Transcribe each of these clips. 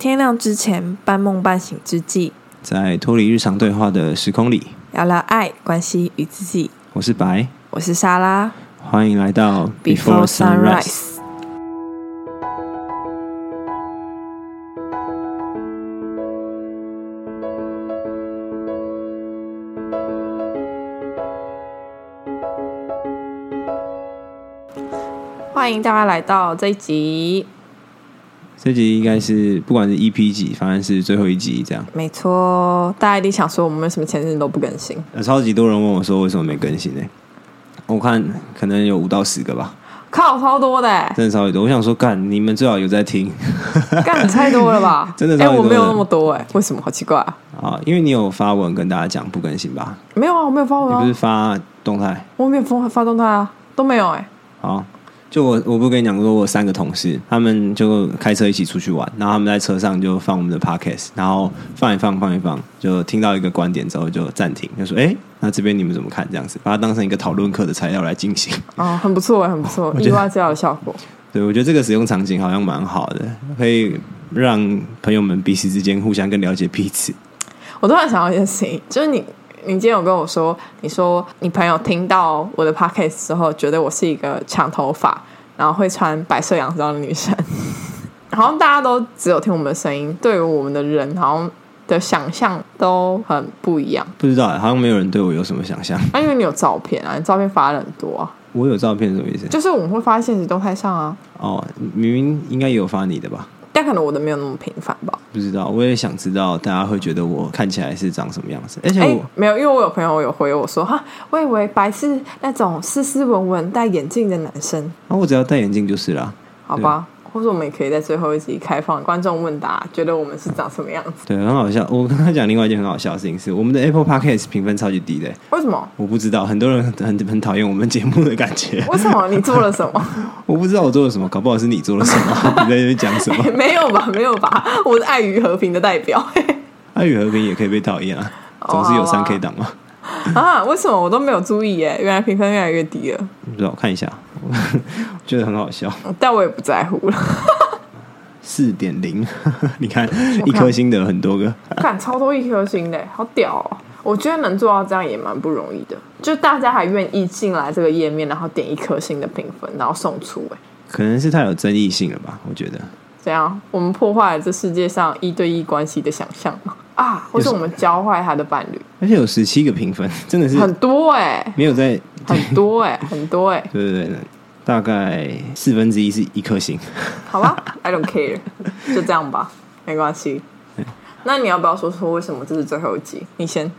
天亮之前，半梦半醒之际，在脱离日常对话的时空里，聊聊爱、关系与自己。我是白，我是莎拉。欢迎来到 Before Sunrise。欢迎大家来到这一集。这集应该是不管是 EP 几，反正是最后一集这样。没错，大家一定想说我们为什么前阵都不更新？呃，超级多人问我说为什么没更新呢？我看可能有五到十个吧，靠，超多的欸，真的超级多。我想说，干你们最好有在听 干太多了吧？真的哎、超多的我没有那么多哎、为什么？好奇怪啊！啊，因为你有发文跟大家讲不更新吧？没有啊，我没有发文你不是啊，发动态？我没有发发动态啊，都没有哎、好，就我我不跟你讲过，我三个同事，他们就开车一起出去玩，然后他们在车上就放我们的 podcast，然后放一放放一放，就听到一个观点之后就暂停，就说：“哎，那这边你们怎么看？”这样子，把它当成一个讨论课的材料来进行。哦，很不错哎，很不错，觉得意外这样的效果。对，我觉得这个使用场景好像蛮好的，可以让朋友们彼此之间互相更了解彼此。我突然想到一件事情，就是你，你今天有跟我说，你说你朋友听到我的 podcast 之后，觉得我是一个长头发，然后会穿白色洋装的女生。好像大家都只有听我们的声音，对于我们的人，好像的想象都很不一样。不知道，好像没有人对我有什么想象。啊，因为你有照片啊，你照片发了很多啊，我有照片什么意思？就是我们会发在现实动态上啊，哦，明明应该也有发你的吧？但可能我的没有那么频繁吧。不知道，我也想知道大家会觉得我看起来是长什么样子。而且哎、我、没有，因为我有朋友有回我说，哈，我以为白是那种斯斯文文戴眼镜的男生，啊，我只要戴眼镜就是啦。好吧？或者我们也可以在最后一集开放观众问答，觉得我们是长什么样子？对，很好笑。我刚刚讲另外一件很好笑的事情是，我们的 Apple Podcast 评分超级低的，为什么？我不知道，很多人很很很讨厌我们节目的感觉。为什么？你做了什么？我不知道我做了什么，搞不好是你做了什么，你在那边讲什么？没有吧？没有吧？我是爱与和平的代表爱与和平也可以被讨厌啊，总是有三 K 档嘛。啊！为什么我都没有注意耶？原来评分越来越低了，不知道，我看一下，我 觉得很好笑。但我也不在乎了。四点零，你看一颗星的很多个。看超多一颗星的，好屌哦！我觉得能做到这样也蛮不容易的，就大家还愿意进来这个页面，然后点一颗星的评分，然后送出，哎，可能是太有争议性了吧？我觉得怎样？我们破坏了这世界上一对一关系的想象吗？啊，或是我们教坏他的伴侣，而且有十七个评分，真的是很多哎、没有在。很多哎、很多哎、对对对，大概四分之一是一颗星。好吧，I don't care，就这样吧，没关系。那你要不要说说为什么这是最后一集？你先，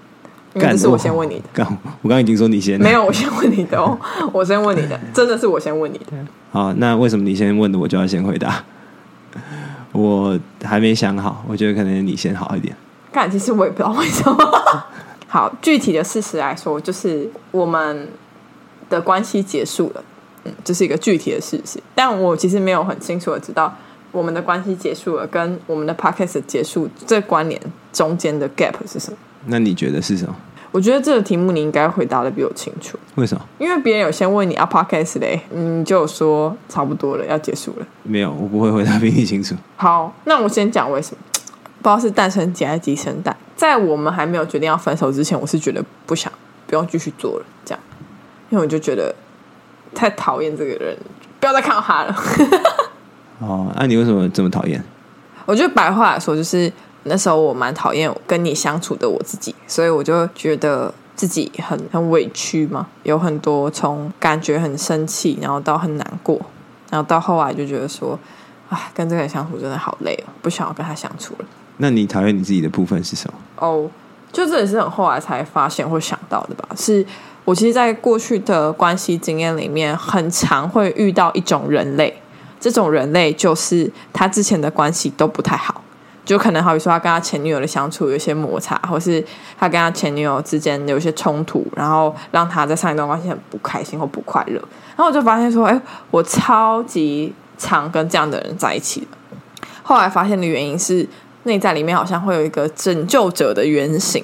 因为这是我先问你的。刚我刚刚已经说你先没有，我先问你的哦，我先问你的，真的是我先问你的。好，那为什么你先问的我就要先回答？我还没想好，我觉得可能你先好一点。但，其实我也不知道为什么。好，具体的事实来说，就是我们的关系结束了，嗯，这是一个具体的事情。但我其实没有很清楚的知道我们的关系结束了跟我们的 podcast 结束这关联中间的 gap 是什么。那你觉得是什么？我觉得这个题目你应该回答的比我清楚，为什么？因为别人有先问你啊 podcast 嘞，你就说差不多了，要结束了。没有，我不会回答比你清楚。好，那我先讲为什么，不知道是诞生节还是鸡生蛋。在我们还没有决定要分手之前，我是觉得不想不用继续做了，这样，因为我就觉得太讨厌这个人，不要再看到他了。哦，那、你为什么这么讨厌？我觉得白话来说，就是那时候我蛮讨厌跟你相处的我自己，所以我就觉得自己很很委屈嘛，有很多从感觉很生气，然后到很难过，然后到后来就觉得说，哎，跟这个人相处真的好累哦，不想要跟他相处了。那你讨厌你自己的部分是什么？哦，就这也是很后来才发现或想到的吧。是我其实，在过去的关系经验里面，很常会遇到一种人类，这种人类就是他之前的关系都不太好，就可能好比说他跟他前女友的相处有一些摩擦，或是他跟他前女友之间有一些冲突，然后让他在上一段关系很不开心或不快乐。然后我就发现说，哎，我超级常跟这样的人在一起。后来发现的原因是。内在里面好像会有一个拯救者的原型，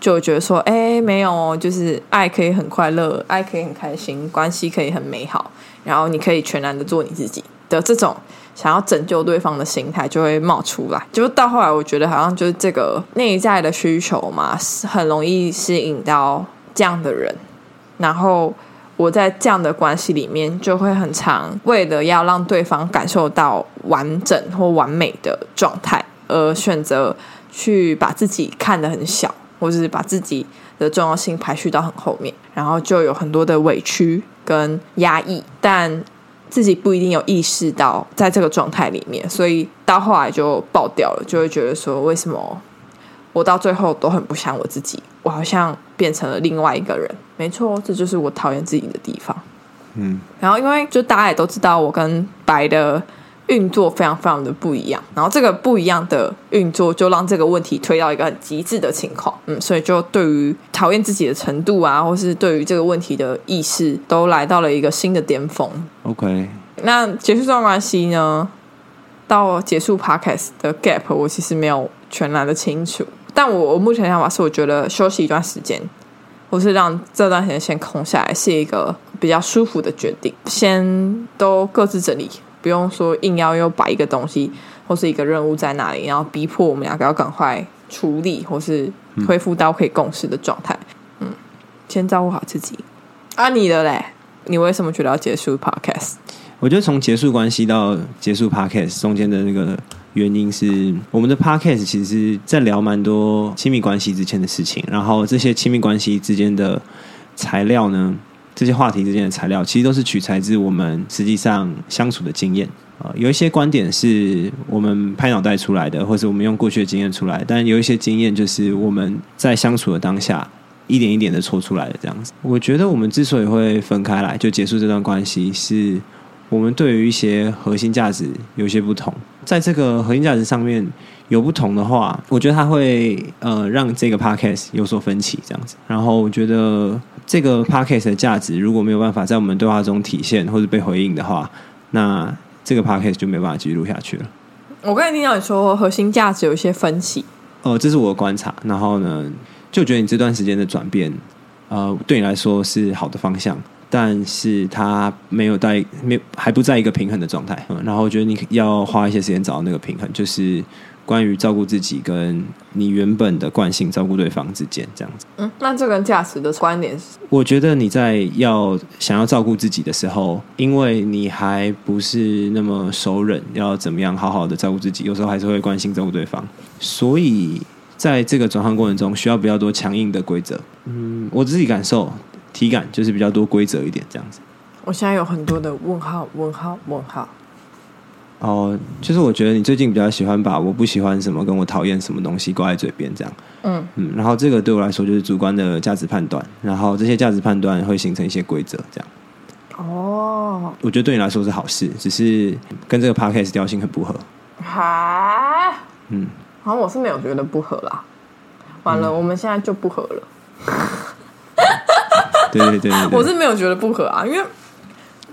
就觉得说，哎，没有，就是爱可以很快乐，爱可以很开心，关系可以很美好，然后你可以全然的做你自己的这种想要拯救对方的心态就会冒出来。就是到后来，我觉得好像就是这个内在的需求嘛，是很容易吸引到这样的人。然后我在这样的关系里面，就会很常为了要让对方感受到完整或完美的状态，而选择去把自己看得很小，或者是把自己的重要性排序到很后面，然后就有很多的委屈跟压抑，但自己不一定有意识到在这个状态里面，所以到后来就爆掉了，就会觉得说，为什么我到最后都很不像我自己，我好像变成了另外一个人。没错，这就是我讨厌自己的地方。嗯，然后因为就大家也都知道，我跟白的运作非常非常的不一样，然后这个不一样的运作就让这个问题推到一个很极致的情况，嗯，所以就对于讨厌自己的程度啊，或是对于这个问题的意识，都来到了一个新的巅峰。OK，那结束这段关系呢，到结束 podcast 的 gap，我其实没有全然的清楚，但我我目前的想法是，我觉得休息一段时间，或是让这段时间先空下来，是一个比较舒服的决定。先都各自整理，不用说硬要又摆一个东西或是一个任务在那里，然后逼迫我们两个要赶快处理，或是恢复到可以共识的状态。嗯，先照顾好自己。啊，你的嘞？你为什么觉得要结束 podcast？我觉得从结束关系到结束 podcast 中间的那个原因是，我们的 podcast 其实在聊蛮多亲密关系之间的事情，然后这些亲密关系之间的材料呢，这些话题之间的材料，其实都是取材自我们实际上相处的经验。呃，有一些观点是我们拍脑袋出来的，或者我们用过去的经验出来，但有一些经验就是我们在相处的当下一点一点的抽出来的这样子。我觉得我们之所以会分开来，就结束这段关系，是我们对于一些核心价值有些不同，在这个核心价值上面有不同的话，我觉得它会呃让这个 podcast 有所分歧这样子。然后我觉得这个 podcast 的价值如果没有办法在我们对话中体现或者被回应的话，那这个 podcast 就没办法继续录下去了。我刚才听到你说核心价值有一些分歧，哦、这是我的观察。然后呢，就觉得你这段时间的转变，呃，对你来说是好的方向，但是它没有在没有还不在一个平衡的状态。嗯，然后我觉得你要花一些时间找到那个平衡，就是关于照顾自己跟你原本的惯性照顾对方之间这样子。嗯，那这跟价值的关联是，我觉得你在要想要照顾自己的时候，因为你还不是那么熟人，要怎么样好好的照顾自己，有时候还是会关心照顾对方，所以在这个转换过程中，需要比较多强硬的规则。嗯，我自己感受体感就是比较多规则一点这样子。我现在有很多的问号，问号，问号。哦，就是我觉得你最近比较喜欢把我不喜欢什么跟我讨厌什么东西挂在嘴边这样。嗯嗯，然后这个对我来说就是主观的价值判断，然后这些价值判断会形成一些规则这样。哦，我觉得对你来说是好事，只是跟这个 podcast 调性很不合。哈，嗯，好像我是没有觉得不合啦。完了，我们现在就不合了。对对对对对。我是没有觉得不合啊，因为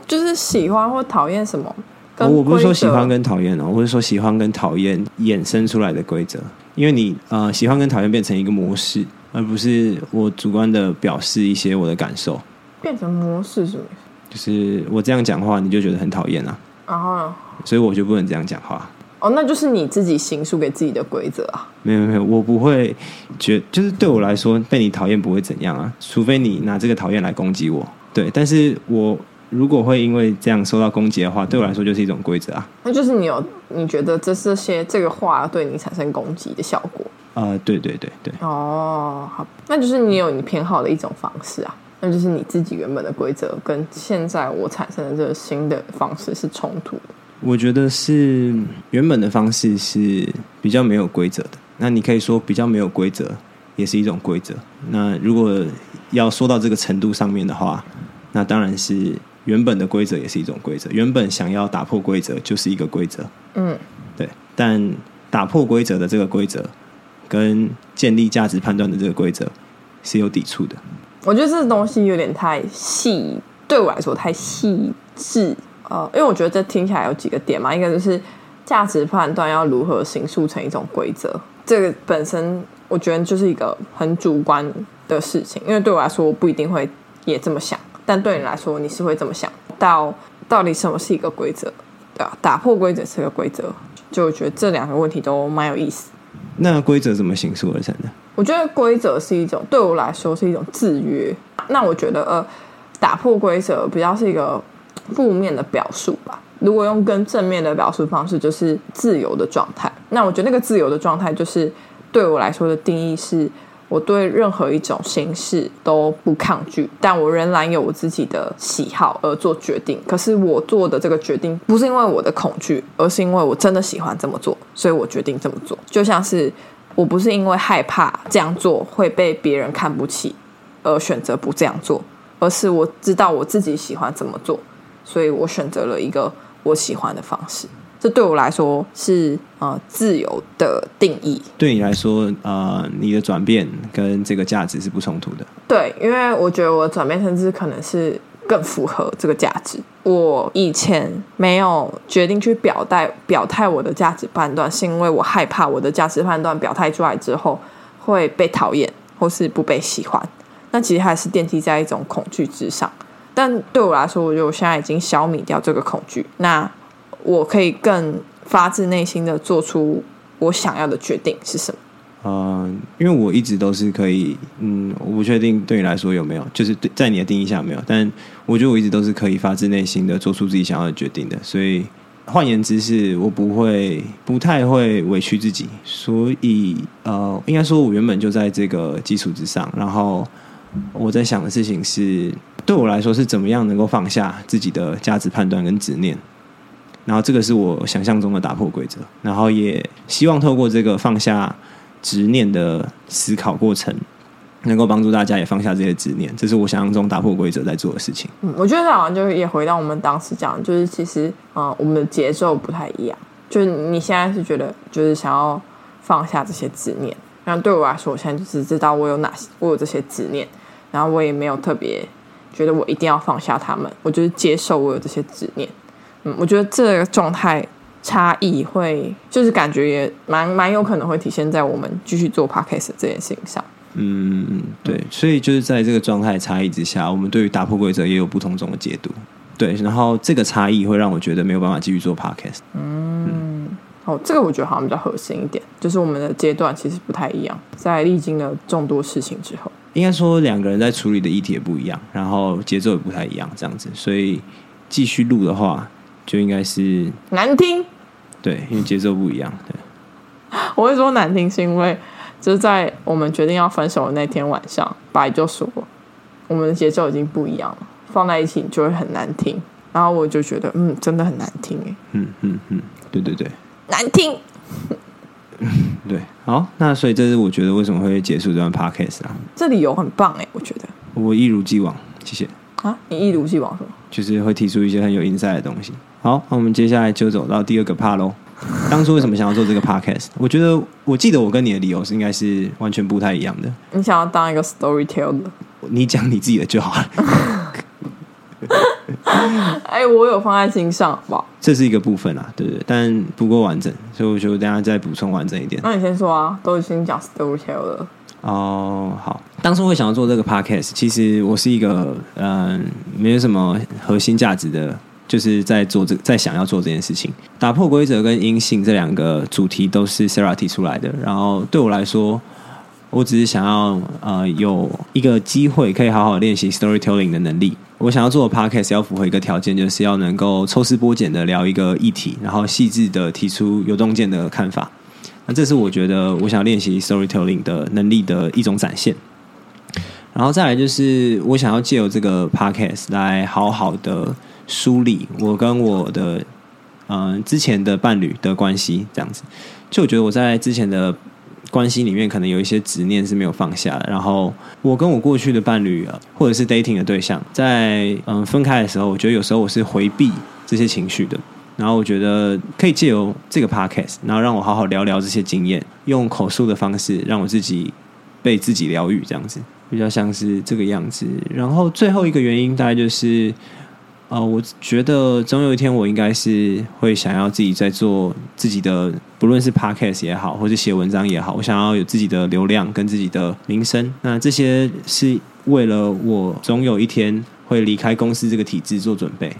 就是喜欢或讨厌什么，我不是说喜欢跟讨厌哦，我是说喜欢跟讨厌衍生出来的规则，因为你呃喜欢跟讨厌变成一个模式，而不是我主观的表示一些我的感受。变成模式是什么意思？就是我这样讲话，你就觉得很讨厌啊，然后呢？所以我就不能这样讲话。哦，那就是你自己行述给自己的规则啊。没有没有，我不会觉，就是对我来说，被你讨厌不会怎样啊，除非你拿这个讨厌来攻击我。对，但是我如果会因为这样受到攻击的话，对我来说就是一种规则啊。那就是你有你觉得这这些这个话对你产生攻击的效果啊、对对对对，哦，好，那就是你有你偏好的一种方式啊，那就是你自己原本的规则跟现在我产生的这个新的方式是冲突的。我觉得是原本的方式是比较没有规则的。那你可以说比较没有规则也是一种规则。那如果要说到这个程度上面的话，那当然是原本的规则也是一种规则。原本想要打破规则就是一个规则，嗯，对。但打破规则的这个规则跟建立价值判断的这个规则是有抵触的。我觉得这东西有点太细，对我来说太细致。呃，因为我觉得这听起来有几个点嘛，一个就是价值判断要如何形塑成一种规则，这个本身我觉得就是一个很主观的事情。因为对我来说，我不一定会也这么想，但对你来说，你是会这么想。到到底什么是一个规则？对啊，打破规则是个规则，就我觉得这两个问题都蛮有意思。那规则怎么形塑而成的？我觉得规则是一种对我来说是一种制约。那我觉得呃，打破规则比较是一个负面的表述吧。如果用更正面的表述方式，就是自由的状态。那我觉得那个自由的状态，就是对我来说的定义是，我对任何一种形式都不抗拒，但我仍然有我自己的喜好而做决定。可是我做的这个决定，不是因为我的恐惧，而是因为我真的喜欢这么做，所以我决定这么做。就像是我不是因为害怕这样做会被别人看不起而选择不这样做，而是我知道我自己喜欢怎么做，所以我选择了一个。我喜欢的方式，这对我来说是呃自由的定义。对你来说，呃，你的转变跟这个价值是不冲突的。对，因为我觉得我的转变甚至可能是更符合这个价值。我以前没有决定去表态表态我的价值判断，是因为我害怕我的价值判断表态出来之后会被讨厌或是不被喜欢。那其实还是奠基在一种恐惧之上。但对我来说，我觉得我现在已经消弭掉这个恐惧，那我可以更发自内心的做出我想要的决定是什么？嗯，因为我一直都是可以，嗯，我不确定对你来说有没有，就是对在你的定义下没有，但我觉得我一直都是可以发自内心的做出自己想要的决定的。所以换言之，是我不会不太会委屈自己。所以呃，应该说，我原本就在这个基础之上，然后我在想的事情是。对我来说是怎么样能够放下自己的价值判断跟执念，然后这个是我想象中的打破规则，然后也希望透过这个放下执念的思考过程，能够帮助大家也放下这些执念，这是我想象中打破规则在做的事情。嗯，我觉得好像就是也回到我们当时讲，就是其实啊，我们的节奏不太一样，就是你现在是觉得就是想要放下这些执念，然后对我来说，我现在就是知道我有哪些，我有这些执念，然后我也没有特别。觉得我一定要放下他们，我就是接受我有这些执念。嗯，我觉得这个状态差异会，就是感觉也蛮蛮有可能会体现在我们继续做 podcast 这件事情上。嗯，对，所以就是在这个状态差异之下，我们对于打破规则也有不同种的解读。对，然后这个差异会让我觉得没有办法继续做 podcast。嗯，哦，这个我觉得好像比较核心一点，就是我们的阶段其实不太一样，在历经了众多事情之后。应该说两个人在处理的议题也不一样，然后节奏也不太一样，这样子，所以继续录的话，就应该是难听。对，因为节奏不一样。对，我会说难听，是因为就是在我们决定要分手的那天晚上，白就说我们的节奏已经不一样了，放在一起就会很难听。然后我就觉得，嗯，真的很难听哎。嗯嗯嗯，对对对，难听。对，好，那所以这是我觉得为什么会结束这段 podcast 啊？这理由很棒哎，我觉得我一如既往，谢谢啊，你一如既往什么？就是会提出一些很有 insight 的东西。好，那我们接下来就走到第二个 part 喽。当初为什么想要做这个 podcast？我觉得我记得我跟你的理由是应该是完全不太一样的。你想要当一个 storyteller？你讲你自己的就好了。哎，我有放在心上，吧，这是一个部分啊，对不对？但不够完整，所以我就等下再补充完整一点。那你先说啊，都已经讲 storytell 了。哦，好。当初会想要做这个 podcast，其实我是一个嗯，没有什么核心价值的，就是在做这，在想要做这件事情。打破规则跟阴性这两个主题都是 Sarah 提出来的，然后对我来说。我只是想要呃有一个机会可以好好练习 storytelling 的能力。我想要做的 podcast 要符合一个条件，就是要能够抽丝剥茧的聊一个议题，然后细致的提出有洞见的看法。那这是我觉得我想练习 storytelling 的能力的一种展现。然后再来就是我想要借由这个 podcast 来好好的梳理我跟我的嗯之前的伴侣的关系，这样子。就我觉得我在之前的。关系里面可能有一些执念是没有放下的，然后我跟我过去的伴侣啊，或者是 dating 的对象，在嗯分开的时候，我觉得有时候我是回避这些情绪的，然后我觉得可以借由这个 podcast，然后让我好好聊聊这些经验，用口述的方式让我自己被自己疗愈，这样子比较像是这个样子。然后最后一个原因大概就是。呃，我觉得总有一天我应该是会想要自己在做自己的，不论是 podcast 也好，或者写文章也好，我想要有自己的流量跟自己的名声。那这些是为了我总有一天会离开公司这个体制做准备。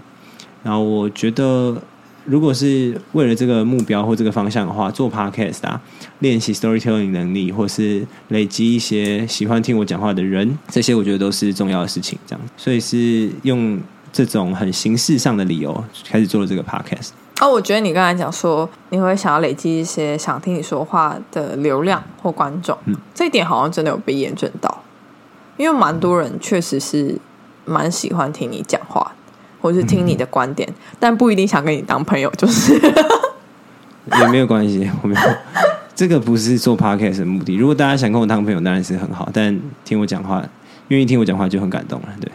然后我觉得如果是为了这个目标或这个方向的话，做 podcast 啊，练习 storytelling 能力，或是累积一些喜欢听我讲话的人，这些我觉得都是重要的事情。这样，所以是用这种很形式上的理由开始做了这个 podcast。哦，我觉得你刚才讲说你会想要累积一些想听你说话的流量或观众，嗯这一点好像真的有被验证到，因为蛮多人确实是蛮喜欢听你讲话，或是听你的观点，但不一定想跟你当朋友，就是也没有关系，我没有。这个不是做 podcast 的目的。如果大家想跟我当朋友，当然是很好。但听我讲话，愿意听我讲话就很感动了。对，哦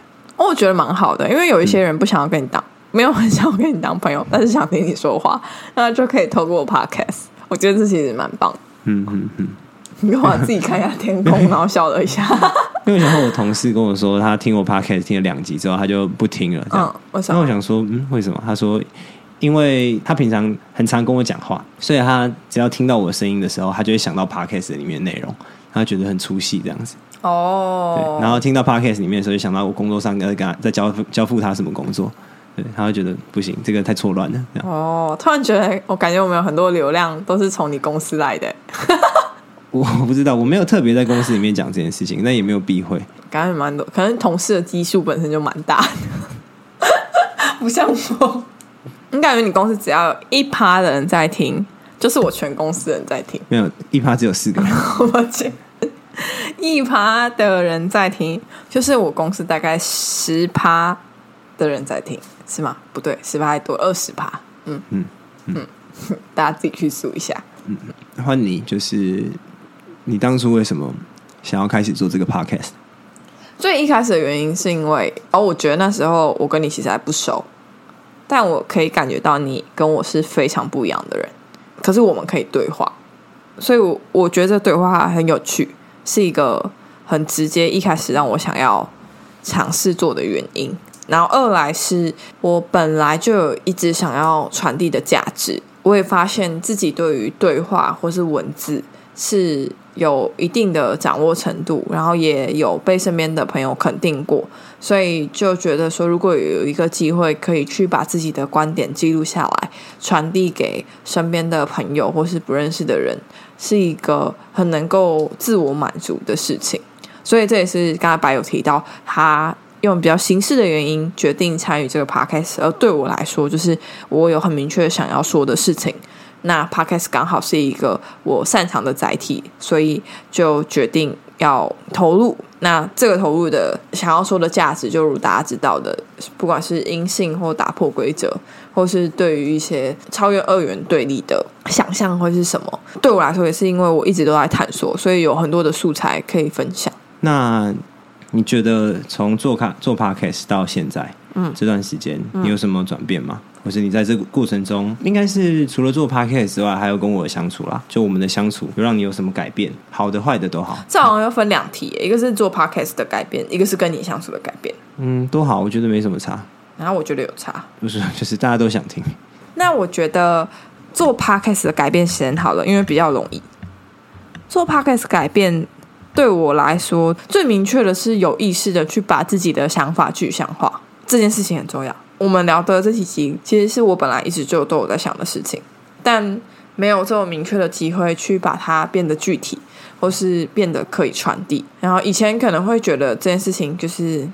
我觉得蛮好的，因为有一些人不想要跟你当，没有很想要跟你当朋友，但是想听你说话，那就可以透过 podcast。我觉得这其实蛮棒。嗯嗯嗯。你干嘛自己看一下天空，然后笑了一下？因为然后我同事跟我说，他听我 podcast 听了两集之后，他就不听了。这样，嗯，为什然后我？想说，嗯，为什么？他说，因为他平常很常跟我讲话，所以他只要听到我的声音的时候，他就会想到 podcast 里面的内容，他觉得很出戏这样子。对，哦，然后听到 podcast 里面的时候，就想到我工作上跟他在交付交付他什么工作，对，他会觉得不行，这个太错乱了。这样，哦，突然觉得我感觉我们有很多流量都是从你公司来的，我 我不知道，我没有特别在公司里面讲这件事情，那也没有避讳。感觉蛮多，可能同事的基数本身就蛮大的，不像我。你感觉你公司只要有一趴的人在听，就是我全公司人在听。没有一趴只有四个人，我去，一趴的人在听，就是我公司大概十趴的人在听，是吗？不对，十趴还多二十趴。嗯嗯嗯，大家自己去数一下。嗯换你，就是你当初为什么想要开始做这个 podcast？最一开始的原因是因为，哦，我觉得那时候我跟你其实还不熟，但我可以感觉到你跟我是非常不一样的人，可是我们可以对话，所以我我觉得这对话很有趣，是一个很直接一开始让我想要尝试做的原因。然后二来是我本来就有一直想要传递的价值，我也发现自己对于对话或是文字是有一定的掌握程度，然后也有被身边的朋友肯定过，所以就觉得说，如果有一个机会可以去把自己的观点记录下来，传递给身边的朋友或是不认识的人，是一个很能够自我满足的事情。所以这也是刚才白有提到，他用比较形式的原因决定参与这个 podcast，而对我来说，就是我有很明确想要说的事情。那 podcast 刚好是一个我擅长的载体，所以就决定要投入。那这个投入的想要说的价值，就如大家知道的，不管是阴性或打破规则，或是对于一些超越二元对立的想象会是什么，对我来说也是因为我一直都在探索，所以有很多的素材可以分享。那你觉得从做卡做 podcast 到现在，嗯，这段时间你有什么转变吗？或是你在这个过程中，应该是除了做 podcast 之外，还有跟我的相处啦，就我们的相处，有让你有什么改变？好的、坏的都好。这好像要分两题，一个是做 podcast 的改变，一个是跟你相处的改变。嗯，都好，我觉得没什么差。然后我觉得有差。不是，就是大家都想听。那我觉得做 podcast 的改变先好了，因为比较容易。做 podcast 改变对我来说最明确的是有意识的去把自己的想法具象化，这件事情很重要。我们聊的这几集其实是我本来一直就都有在想的事情，但没有这么明确的机会去把它变得具体，或是变得可以传递。然后以前可能会觉得这件事情就是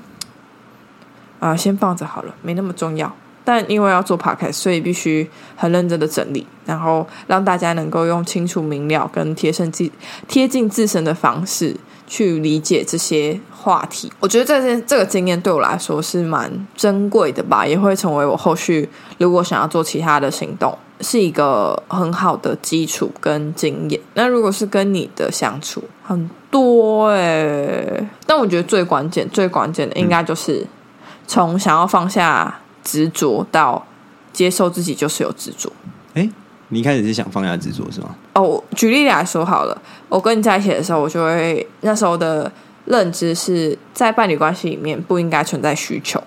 啊、先放着好了，没那么重要。但因为要做 podcast，所以必须很认真的整理，然后让大家能够用清楚明了跟贴身自贴近自身的方式去理解这些话题。我觉得这件这个经验对我来说是蛮珍贵的吧，也会成为我后续如果想要做其他的行动，是一个很好的基础跟经验。那如果是跟你的相处，很多诶、但我觉得最关键、最关键的应该就是从想要放下。执着到接受自己就是有执着。哎，你一开始是想放下执着是吗？哦，举例来说好了，我跟你在一起的时候，我就会那时候的认知是在伴侣关系里面不应该存在需求，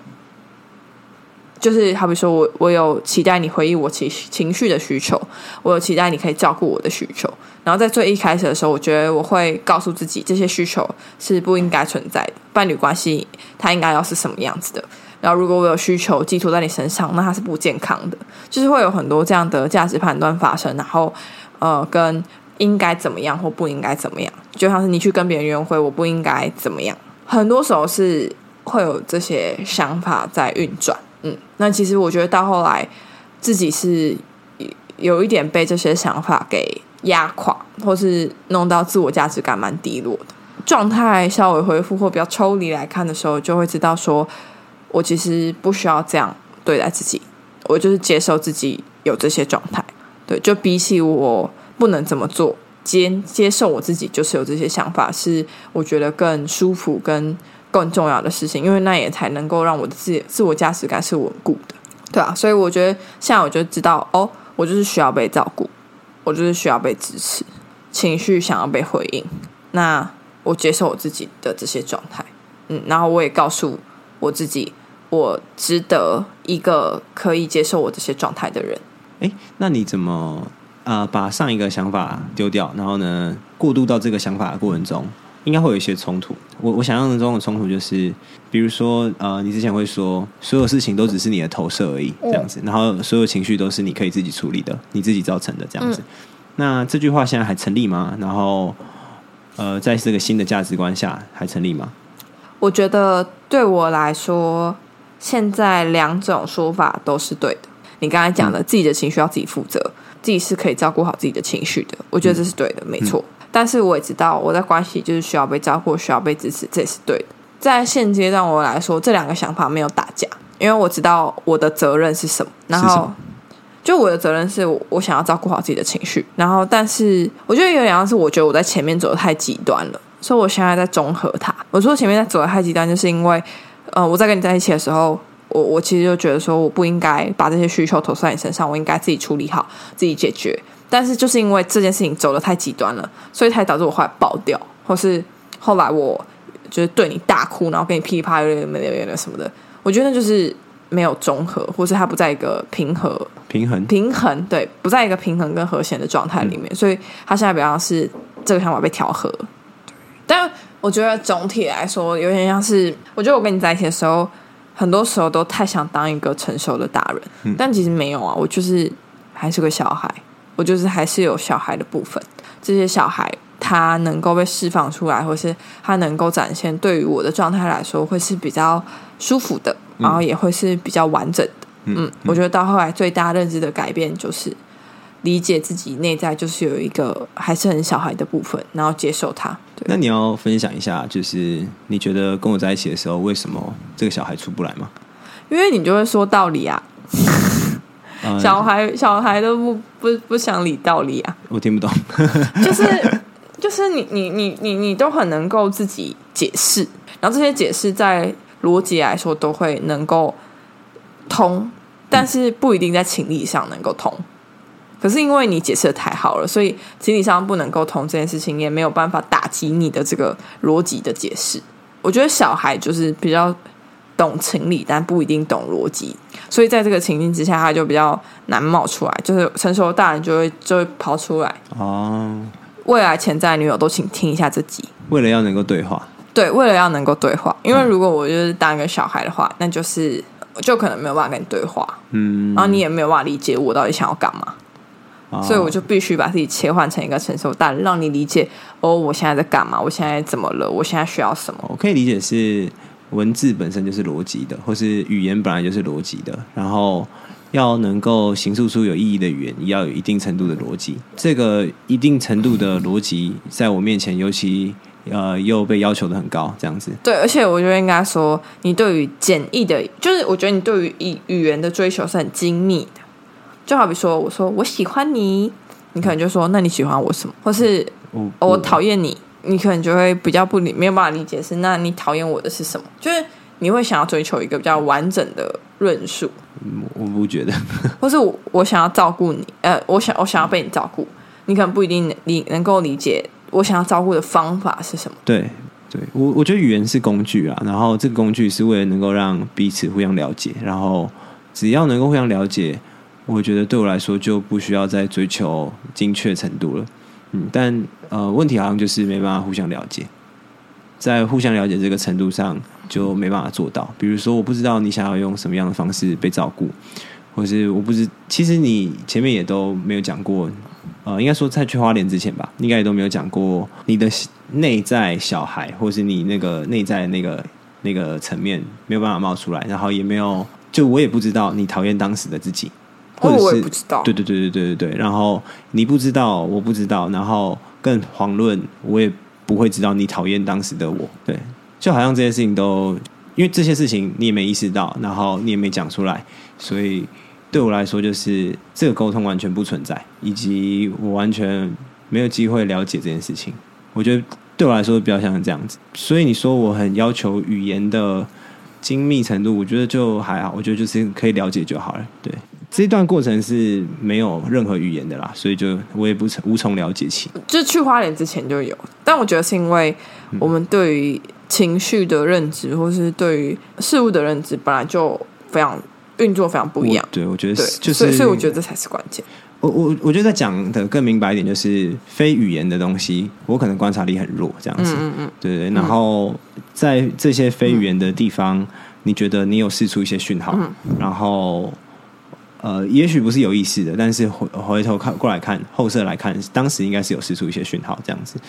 就是好比说我我有期待你回应我情情绪的需求，我有期待你可以照顾我的需求，然后在最一开始的时候，我觉得我会告诉自己这些需求是不应该存在的，伴侣关系它应该要是什么样子的。然后如果我有需求寄托在你身上，那它是不健康的，就是会有很多这样的价值判断发生，然后呃，跟应该怎么样或不应该怎么样，就像是你去跟别人约会，我不应该怎么样，很多时候是会有这些想法在运转。嗯，那其实我觉得到后来自己是有一点被这些想法给压垮，或是弄到自我价值感蛮低落的。状态，稍微恢复或比较抽离来看的时候，就会知道说，我其实不需要这样对待自己，我就是接受自己有这些状态。对，就比起我不能怎么做，接接受我自己就是有这些想法，是我觉得更舒服跟更重要的事情，因为那也才能够让我的自自我价值感是稳固的，对啊，所以我觉得现在我就知道，哦，我就是需要被照顾，我就是需要被支持，情绪想要被回应，那我接受我自己的这些状态，嗯，然后我也告诉我自己，我值得一个可以接受我这些状态的人。哎，那你怎么啊把上一个想法丢掉，然后呢过渡到这个想法的过程中，应该会有一些冲突。我我想象中的冲突就是，比如说呃，你之前会说所有事情都只是你的投射而已，这样子，然后所有情绪都是你可以自己处理的，你自己造成的这样子。那这句话现在还成立吗？然后呃，在这个新的价值观下还成立吗？我觉得对我来说，现在两种说法都是对的。你刚才讲的，自己的情绪要自己负责，自己是可以照顾好自己的情绪的。我觉得这是对的，没错。但是我也知道，我在关系就是需要被照顾，需要被支持，这也是对的。在现阶段我来说，这两个想法没有打架，因为我知道我的责任是什么。然后，就我的责任是我想要照顾好自己的情绪。然后，但是我觉得有两样是，我觉得我在前面走的太极端了，所以我现在在综合它。我说前面在走的太极端，就是因为呃，我在跟你在一起的时候。我我其实就觉得说，我不应该把这些需求投在你身上，我应该自己处理好，自己解决。但是就是因为这件事情走的太极端了，所以才导致我后来爆掉，或是后来我就是对你大哭，然后跟你噼里啪啦有点没有点什么的。我觉得就是没有综合，或是它不在一个平和、平衡、平衡，对，不在一个平衡跟和谐的状态里面。所以他现在比较是这个想法被调和。但我觉得总体来说，有点像是，我觉得我跟你在一起的时候。很多时候都太想当一个成熟的大人，但其实没有啊，我就是还是个小孩，我就是还是有小孩的部分。这些小孩他能够被释放出来，或是他能够展现，对于我的状态来说会是比较舒服的，然后也会是比较完整的。嗯，我觉得到后来最大认知的改变就是。理解自己内在就是有一个还是很小孩的部分，然后接受他。那你要分享一下，就是你觉得跟我在一起的时候，为什么这个小孩出不来吗？因为你就会说道理啊，小孩小孩都不不不想理道理啊，我听不懂。就是 就是你你你你你都很能够自己解释，然后这些解释在逻辑来说都会能够通，但是不一定在情理上能够通。可是因为你解释的太好了，所以情理上不能沟通这件事情，也没有办法打击你的这个逻辑的解释。我觉得小孩就是比较懂情理，但不一定懂逻辑，所以在这个情境之下，他就比较难冒出来。就是成熟的大人就会就会跑出来哦。未来潜在女友都请听一下这集，为了要能够对话，对，为了要能够对话，因为如果我就是当一个小孩的话，那就是就可能没有办法跟你对话，嗯，然后你也没有办法理解我到底想要干嘛。所以我就必须把自己切换成一个成熟大人，让你理解哦，我现在在干嘛？我现在怎么了？我现在需要什么？我可以理解是文字本身就是逻辑的，或是语言本来就是逻辑的，然后要能够形塑出有意义的语言，要有一定程度的逻辑。这个一定程度的逻辑，在我面前尤其呃又被要求的很高，这样子。对，而且我觉得应该说，你对于简易的，就是我觉得你对于语语言的追求是很精密的。就好比说，我说我喜欢你，你可能就说那你喜欢我什么？或是我讨厌你，你可能就会比较不理，没有办法理解是那你讨厌我的是什么？就是你会想要追求一个比较完整的论述。我不觉得，或是我我想要照顾你，呃，我想我想要被你照顾，你可能不一定理能够理解我想要照顾的方法是什么。对，对我我觉得语言是工具啊，然后这个工具是为了能够让彼此互相了解，然后只要能够互相了解。我觉得对我来说就不需要再追求精确程度了，嗯，但呃，问题好像就是没办法互相了解，在互相了解这个程度上，就没办法做到。比如说，我不知道你想要用什么样的方式被照顾，或是我不知，其实你前面也都没有讲过。呃，应该说在去花莲之前吧，应该也都没有讲过你的内在小孩，或是你那个内在那个那个层面没有办法冒出来，然后也没有，就我也不知道你讨厌当时的自己，或者是不知道，对对对对对对对，然后你不知道，我不知道，然后更遑论我也不会知道你讨厌当时的我，对，就好像这些事情都，因为这些事情你也没意识到，然后你也没讲出来，所以对我来说就是这个沟通完全不存在，以及我完全没有机会了解这件事情。我觉得对我来说比较像这样子，所以你说我很要求语言的精密程度，我觉得就还好，我觉得就是可以了解就好了，对。这段过程是没有任何语言的啦，所以就我也不曾无从了解起。就是去花莲之前就有，但我觉得是因为我们对于情绪的认知，或是对于事物的认知，本来就非常运作非常不一样我。对，我觉得就是，所以所以我觉得这才是关键。我我我觉得再讲的更明白一点，就是非语言的东西，我可能观察力很弱，这样子。嗯嗯，对对。然后在这些非语言的地方，你觉得你有试出一些讯号，嗯然后呃，也许不是有意识的，但是回回头看过来看后设来看，当时应该是有试出一些讯号这样子。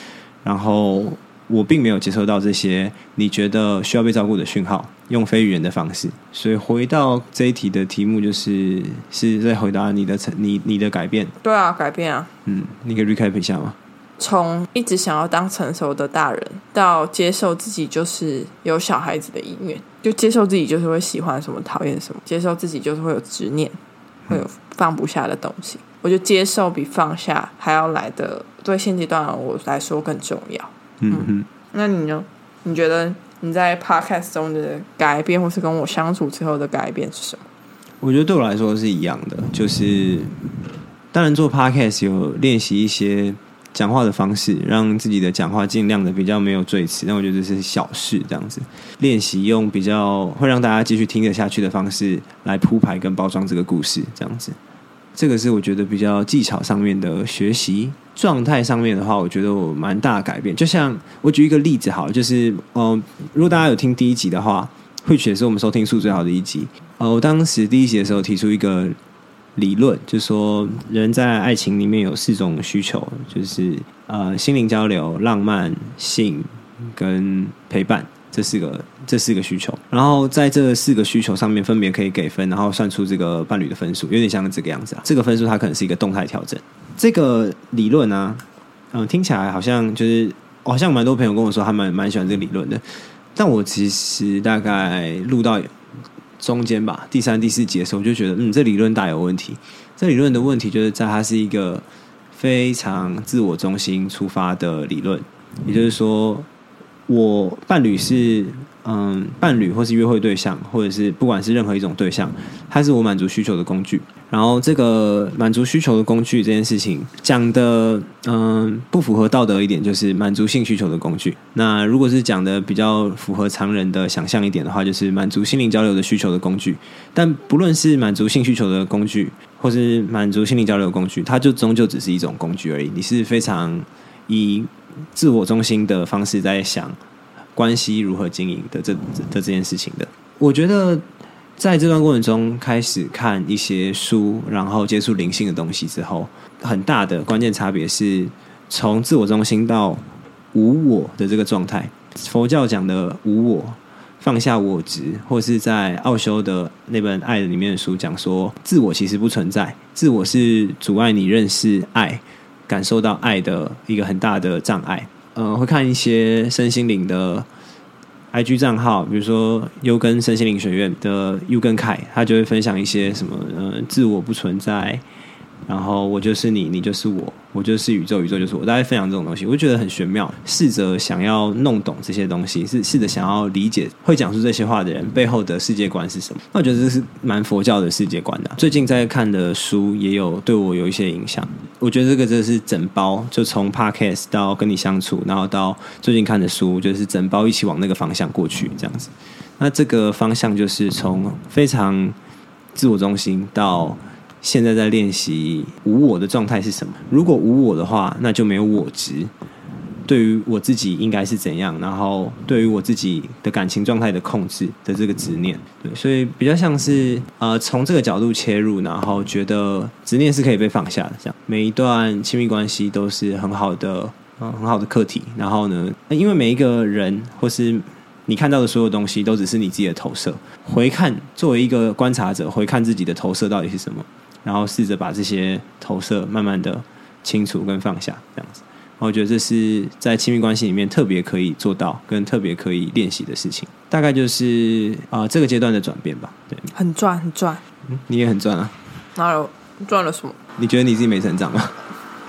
然后我并没有接收到这些你觉得需要被照顾的讯号，用非语言的方式。所以回到这一题的题目，就是是在回答你的成你你的改变。对啊，改变啊，嗯，你可以 recap 一下吗？从一直想要当成熟的大人，到接受自己就是有小孩子的一面，就接受自己就是会喜欢什么、讨厌什么，接受自己就是会有执念，会有放不下的东西。我觉得接受比放下还要来的，对现阶段我来说更重要。嗯嗯，那你呢？你觉得你在 podcast 中的改变，或是跟我相处之后的改变是什么？我觉得对我来说是一样的，就是当然做 podcast 有练习一些讲话的方式，让自己的讲话尽量的比较没有赘词，但我觉得这是小事，这样子练习用比较会让大家继续听得下去的方式来铺排跟包装这个故事，这样子。这个是我觉得比较技巧上面的学习，状态上面的话，我觉得我蛮大改变。就像我举一个例子好，就是嗯、如果大家有听第一集的话，会也是我们收听数最好的一集。呃，我当时第一集的时候提出一个理论，就说人在爱情里面有四种需求，就是呃心灵交流、浪漫、性跟陪伴。这四个这四个需求，然后在这四个需求上面分别可以给分，然后算出这个伴侣的分数，有点像这个样子啊。这个分数它可能是一个动态调整。这个理论呢、嗯、听起来好像就是好像蛮多朋友跟我说他们蛮喜欢这个理论的，但我其实大概录到中间吧，第三、第四节的时候，我就觉得嗯，这理论大有问题。这理论的问题就是在它是一个非常自我中心出发的理论，也就是说，我伴侣是嗯伴侣或是约会对象，或者是不管是任何一种对象，它是我满足需求的工具。然后这个满足需求的工具这件事情讲的嗯不符合道德一点，就是满足性需求的工具。那如果是讲的比较符合常人的想象一点的话，就是满足心灵交流的需求的工具。但不论是满足性需求的工具，或是满足心灵交流工具，它就终究只是一种工具而已。你是非常以自我中心的方式在想关系如何经营的这的这件事情的。我觉得在这段过程中开始看一些书，然后接触灵性的东西之后，很大的关键差别是从自我中心到无我的这个状态。佛教讲的无我，放下我执，或是在奥修的那本《爱》里面的书讲说，自我其实不存在，自我是阻碍你认识爱、感受到爱的一个很大的障碍。呃，会看一些身心灵的 IG 账号，比如说优根身心灵学院的优根凯，他就会分享一些什么呃自我不存在，然后我就是你，你就是我，我就是宇宙，宇宙就是我，大家分享这种东西，我就觉得很玄妙。试着想要弄懂这些东西，是试着想要理解会讲出这些话的人背后的世界观是什么。那我觉得这是蛮佛教的世界观的、最近在看的书也有对我有一些影响。我觉得这个真的是整包，就从 podcast 到跟你相处，然后到最近看的书，就是整包一起往那个方向过去，这样子。那这个方向就是从非常自我中心到现在在练习无我的状态是什么？如果无我的话，那就没有我执。对于我自己应该是怎样，然后对于我自己的感情状态的控制的这个执念，对，所以比较像是呃从这个角度切入，然后觉得执念是可以被放下的，这样每一段亲密关系都是很好的，很好的课题。然后呢，因为每一个人或是你看到的所有东西，都只是你自己的投射。回看作为一个观察者，回看自己的投射到底是什么，然后试着把这些投射慢慢的清除跟放下，这样子。我觉得这是在亲密关系里面特别可以做到，跟特别可以练习的事情。大概就是啊、这个阶段的转变吧。对，很赚很赚，嗯你也很赚啊。哪有赚了什么？你觉得你自己没成长吗？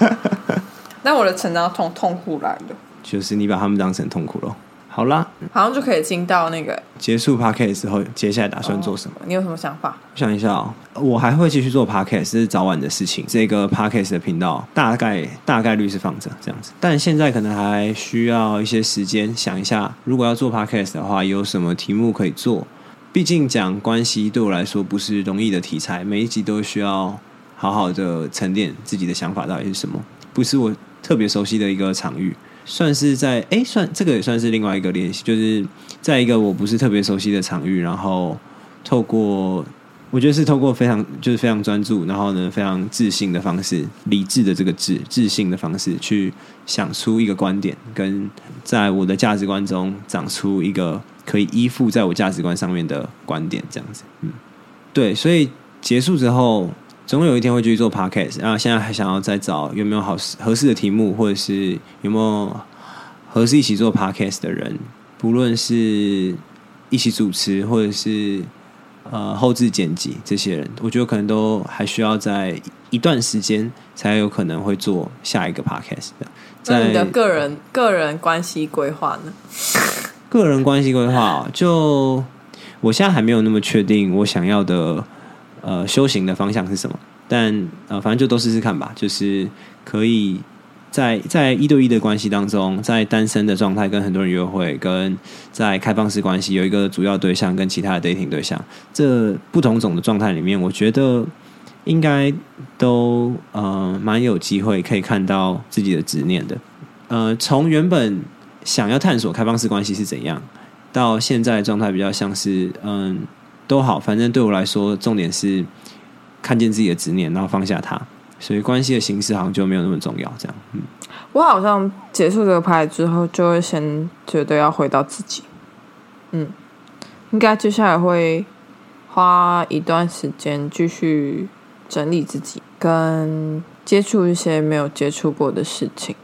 那我的成长痛痛苦来的，就是你把他们当成痛苦咯。好啦，好像就可以进到那个。结束 podcast 之后，接下来打算做什么？你有什么想法？我想一下哦，我还会继续做 podcast，这是早晚的事情。这个 podcast 的频道大概大概率是放着这样子，但现在可能还需要一些时间想一下，如果要做 podcast 的话，有什么题目可以做？毕竟讲关系对我来说不是容易的题材，每一集都需要好好的沉淀自己的想法到底是什么，不是我特别熟悉的一个场域。算是在哎，算这个也算是另外一个练习，就是在一个我不是特别熟悉的场域，然后透过我觉得是透过非常就是非常专注，然后呢非常自信的方式，理智的这个智自信的方式去想出一个观点，跟在我的价值观中长出一个可以依附在我价值观上面的观点，这样子，嗯，对，所以结束之后。总有一天会继续做 podcast，然后现在还想要再找有没有好合适的题目，或者是有没有合适一起做 podcast 的人，不论是一起主持，或者是呃后置剪辑这些人，我觉得可能都还需要在一段时间才有可能会做下一个 podcast 的。那你的个人个人关系规划呢？个人关系规划哦，就我现在还没有那么确定我想要的呃修行的方向是什么，但呃反正就都试试看吧，就是可以在在一对一的关系当中，在单身的状态跟很多人约会，跟在开放式关系有一个主要对象跟其他的 dating 对象，这不同种的状态里面，我觉得应该都呃蛮有机会可以看到自己的执念的。呃，从原本想要探索开放式关系是怎样，到现在状态比较像是嗯都好，反正对我来说，重点是看见自己的执念，然后放下它。所以关系的形式好像就没有那么重要，这样。嗯，我好像结束这个牌之后，就会先觉得要回到自己。嗯，应该接下来会花一段时间继续整理自己，跟接触一些没有接触过的事情。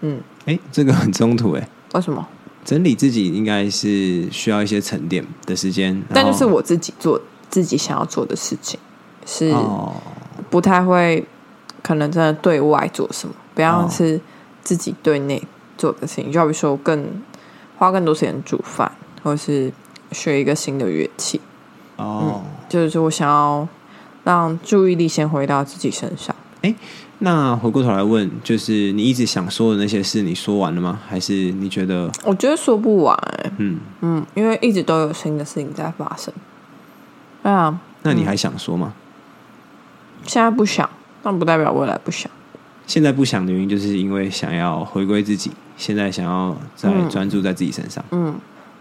嗯，哎，这个很冲突哎。为什么？整理自己应该是需要一些沉淀的时间，但就是我自己做自己想要做的事情，是哦，不太会可能真的对外做什么，不要哦是自己对内做的事情。就好比说更花更多时间煮饭，或是学一个新的乐器，哦，就是我想要让注意力先回到自己身上。那回过头来问，就是你一直想说的那些事，你说完了吗？还是你觉得，我觉得说不完、欸，嗯，嗯，因为一直都有新的事情在发生。对啊，那你还想说吗？现在不想，但不代表未来不想。现在不想的原因，就是因为想要回归自己，现在想要再嗯专注在自己身上。嗯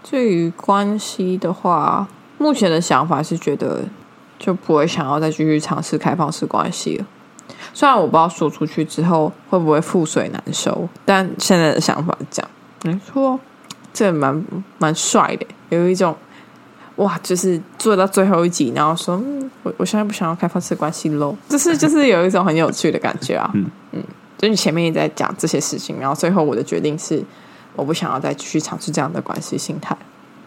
至于关系的话，目前的想法是觉得就不会想要再继续尝试开放式关系了。虽然我不知道说出去之后会不会覆水难收，但现在的想法是这样。没错，这蛮蛮帅的，有一种哇，就是做到最后一集，然后说，嗯，我我现在不想要开放式关系喽，就是就是有一种很有趣的感觉啊。嗯嗯，就你前面一直在讲这些事情，然后最后我的决定是，我不想要再继续尝试这样的关系心态。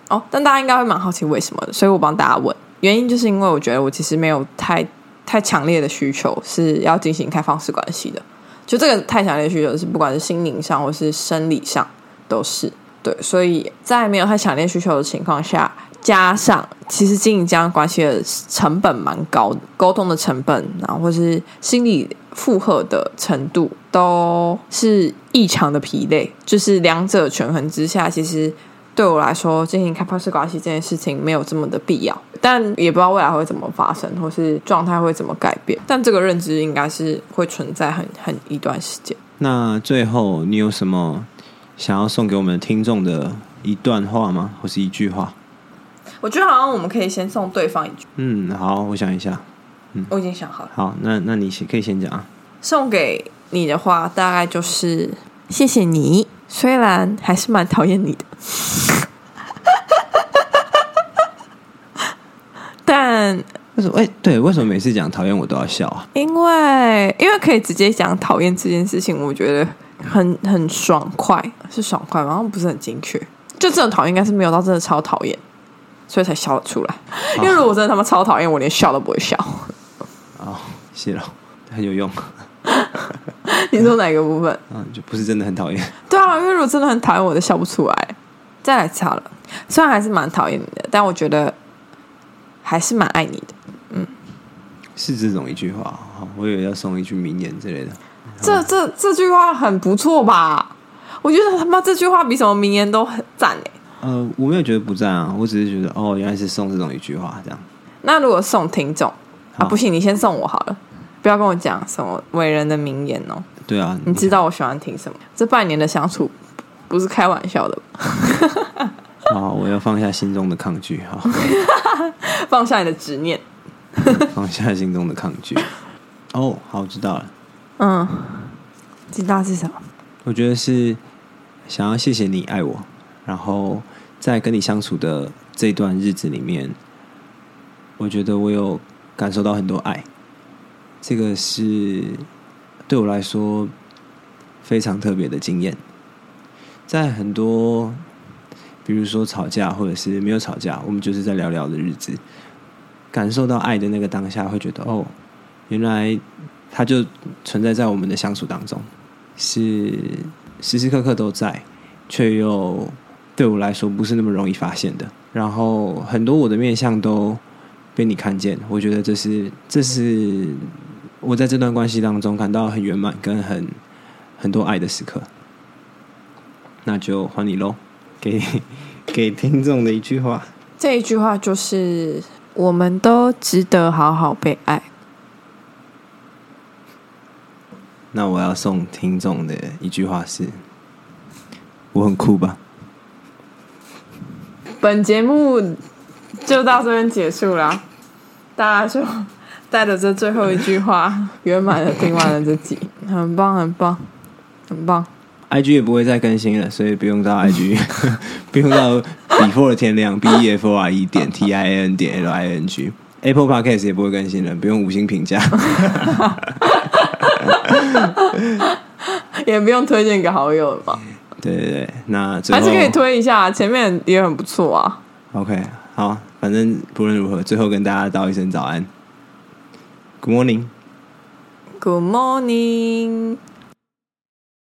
哦，但大家应该会蛮好奇为什么的，所以我帮大家问，原因就是因为我觉得我其实没有太太强烈的需求是要进行开放式关系的，就这个太强烈需求是不管是心灵上或是生理上都是对，所以在没有太强烈需求的情况下，加上其实经营这样关系的成本蛮高的，沟通的成本，然后或是心理负荷的程度都是异常的疲累，就是两者权衡之下，其实。对我来说，进行开放式关系这件事情没有这么的必要，但也不知道未来会怎么发生，或是状态会怎么改变。但这个认知应该是会存在很很一段时间。那最后，你有什么想要送给我们听众的一段话吗？或是一句话？我觉得好像我们可以先送对方一句，嗯，好，我想一下。嗯我已经想好了。好，那那你先可以先讲啊。送给你的话，大概就是谢谢你，虽然还是蛮讨厌你的，但为什么？哎、对，为什么每次讲讨厌我都要笑啊？因为因为可以直接讲讨厌这件事情，我觉得很很爽快，是爽快吗？好像不是很精确。就这种讨厌，应该是没有到真的超讨厌，所以才笑得出来。因为如果真的他妈超讨厌，我连笑都不会笑。哦，谢了，很有用。你说哪个部分？嗯，就不是真的很讨厌。对啊，因为如果真的很讨厌我，都笑不出来。再来一次好了，虽然还是蛮讨厌你的，但我觉得还是蛮爱你的。嗯是这种一句话，好我以为要送一句名言之类的。这这这句话很不错吧？我觉得他妈这句话比什么名言都很赞哎。呃，我没有觉得不赞啊，我只是觉得哦，原来是送这种一句话这样。那如果送听众啊，不行，你先送我好了，不要跟我讲什么伟人的名言哦。对啊，你知道我喜欢听什么？这半年的相处不是开玩笑的，好，我要放下心中的抗拒，好，放下你的执念。放下心中的抗拒。哦，好，知道了。嗯，知道是什么？我觉得是想要谢谢你爱我，然后在跟你相处的这段日子里面，我觉得我有感受到很多爱，这个是对我来说非常特别的经验。在很多，比如说吵架或者是没有吵架，我们就是在聊聊的日子，感受到爱的那个当下，会觉得哦，原来它就存在在我们的相处当中。是时时刻刻都在，却又对我来说不是那么容易发现的。然后很多我的面相都被你看见，我觉得这是这是我在这段关系当中感到很圆满跟很很多爱的时刻。那就还你喽，给 给听众的一句话。这一句话就是：我们都值得好好被爱。那我要送听众的一句话是：我很酷吧？本节目就到这边结束了，大家就带着这最后一句话，圆满的听完了这集，很棒，很棒，很棒。IG 也不会再更新了，所以不用到 IG，不用到 before 天亮 b e f o r e 点 t i n 点 l i n g。Apple Podcast 也不会更新了，不用五星评价。也不用推荐给好友了嘛，对对对，那还是可以推一下，前面也很不错啊。OK，好，反正不论如何，最后跟大家道一声早安，Good morning。Good morning。